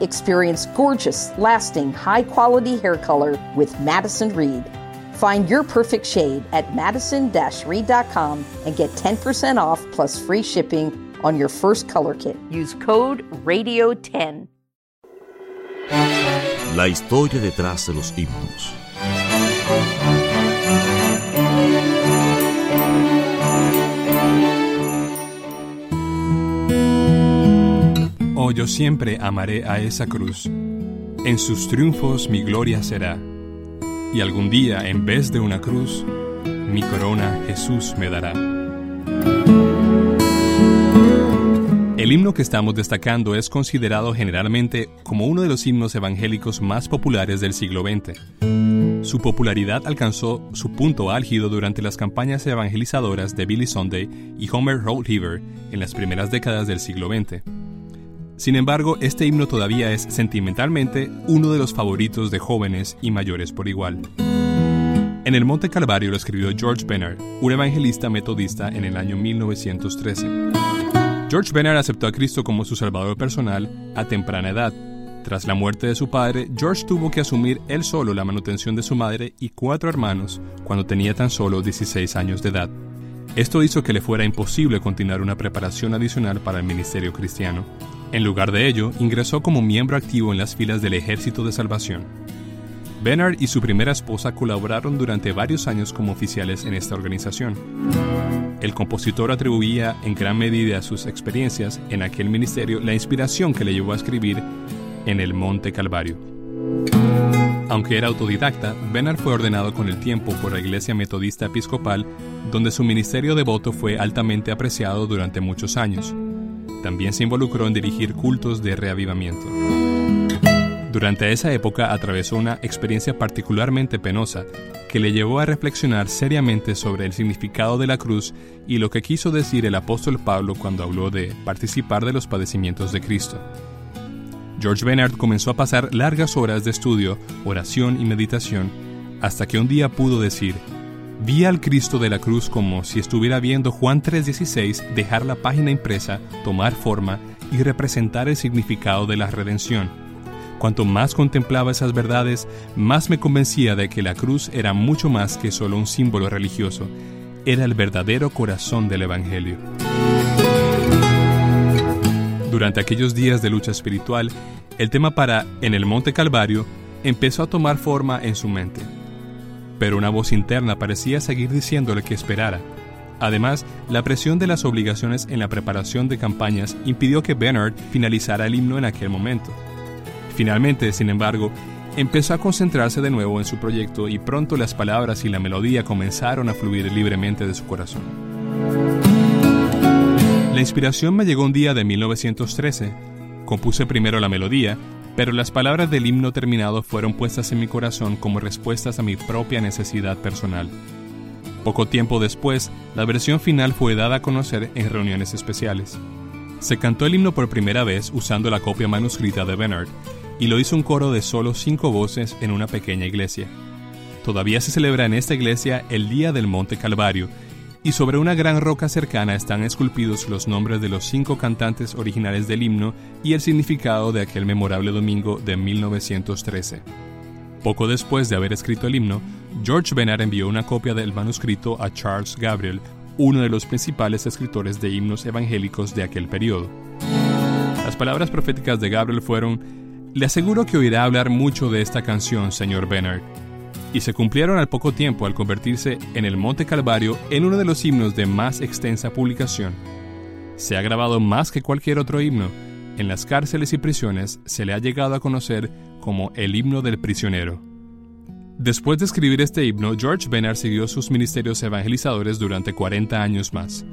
Experience gorgeous, lasting, high quality hair color with Madison Reed. Find your perfect shade at madison reed.com and get 10% off plus free shipping on your first color kit. Use code RADIO10. La historia detrás de los himnos. Oh, yo siempre amaré a esa cruz. En sus triunfos mi gloria será. Y algún día, en vez de una cruz, mi corona Jesús me dará. El himno que estamos destacando es considerado generalmente como uno de los himnos evangélicos más populares del siglo XX. Su popularidad alcanzó su punto álgido durante las campañas evangelizadoras de Billy Sunday y Homer Rollheaver en las primeras décadas del siglo XX. Sin embargo, este himno todavía es sentimentalmente uno de los favoritos de jóvenes y mayores por igual. En el Monte Calvario lo escribió George Bennard, un evangelista metodista en el año 1913. George Bennard aceptó a Cristo como su salvador personal a temprana edad. Tras la muerte de su padre, George tuvo que asumir él solo la manutención de su madre y cuatro hermanos cuando tenía tan solo 16 años de edad. Esto hizo que le fuera imposible continuar una preparación adicional para el ministerio cristiano. En lugar de ello, ingresó como miembro activo en las filas del Ejército de Salvación. Bernard y su primera esposa colaboraron durante varios años como oficiales en esta organización. El compositor atribuía en gran medida a sus experiencias en aquel ministerio la inspiración que le llevó a escribir en el Monte Calvario. Aunque era autodidacta, Bernard fue ordenado con el tiempo por la Iglesia Metodista Episcopal, donde su ministerio devoto fue altamente apreciado durante muchos años. También se involucró en dirigir cultos de reavivamiento. Durante esa época atravesó una experiencia particularmente penosa que le llevó a reflexionar seriamente sobre el significado de la cruz y lo que quiso decir el apóstol Pablo cuando habló de participar de los padecimientos de Cristo. George Bernard comenzó a pasar largas horas de estudio, oración y meditación hasta que un día pudo decir, Vi al Cristo de la cruz como si estuviera viendo Juan 3:16 dejar la página impresa, tomar forma y representar el significado de la redención. Cuanto más contemplaba esas verdades, más me convencía de que la cruz era mucho más que solo un símbolo religioso, era el verdadero corazón del Evangelio. Durante aquellos días de lucha espiritual, el tema para En el Monte Calvario empezó a tomar forma en su mente pero una voz interna parecía seguir diciéndole que esperara. Además, la presión de las obligaciones en la preparación de campañas impidió que Bernard finalizara el himno en aquel momento. Finalmente, sin embargo, empezó a concentrarse de nuevo en su proyecto y pronto las palabras y la melodía comenzaron a fluir libremente de su corazón. La inspiración me llegó un día de 1913. Compuse primero la melodía pero las palabras del himno terminado fueron puestas en mi corazón como respuestas a mi propia necesidad personal. Poco tiempo después, la versión final fue dada a conocer en reuniones especiales. Se cantó el himno por primera vez usando la copia manuscrita de Bernard, y lo hizo un coro de solo cinco voces en una pequeña iglesia. Todavía se celebra en esta iglesia el Día del Monte Calvario, y sobre una gran roca cercana están esculpidos los nombres de los cinco cantantes originales del himno y el significado de aquel memorable domingo de 1913. Poco después de haber escrito el himno, George Bernard envió una copia del manuscrito a Charles Gabriel, uno de los principales escritores de himnos evangélicos de aquel periodo. Las palabras proféticas de Gabriel fueron, Le aseguro que oirá hablar mucho de esta canción, señor Bernard y se cumplieron al poco tiempo al convertirse en el Monte Calvario en uno de los himnos de más extensa publicación. Se ha grabado más que cualquier otro himno. En las cárceles y prisiones se le ha llegado a conocer como el himno del prisionero. Después de escribir este himno, George Bernard siguió sus ministerios evangelizadores durante 40 años más.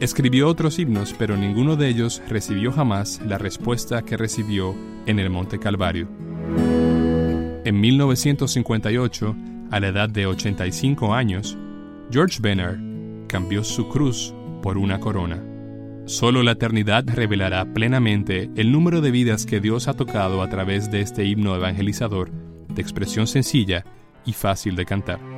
Escribió otros himnos, pero ninguno de ellos recibió jamás la respuesta que recibió en el Monte Calvario. En 1958, a la edad de 85 años, George Bennard cambió su cruz por una corona. Solo la eternidad revelará plenamente el número de vidas que Dios ha tocado a través de este himno evangelizador, de expresión sencilla y fácil de cantar.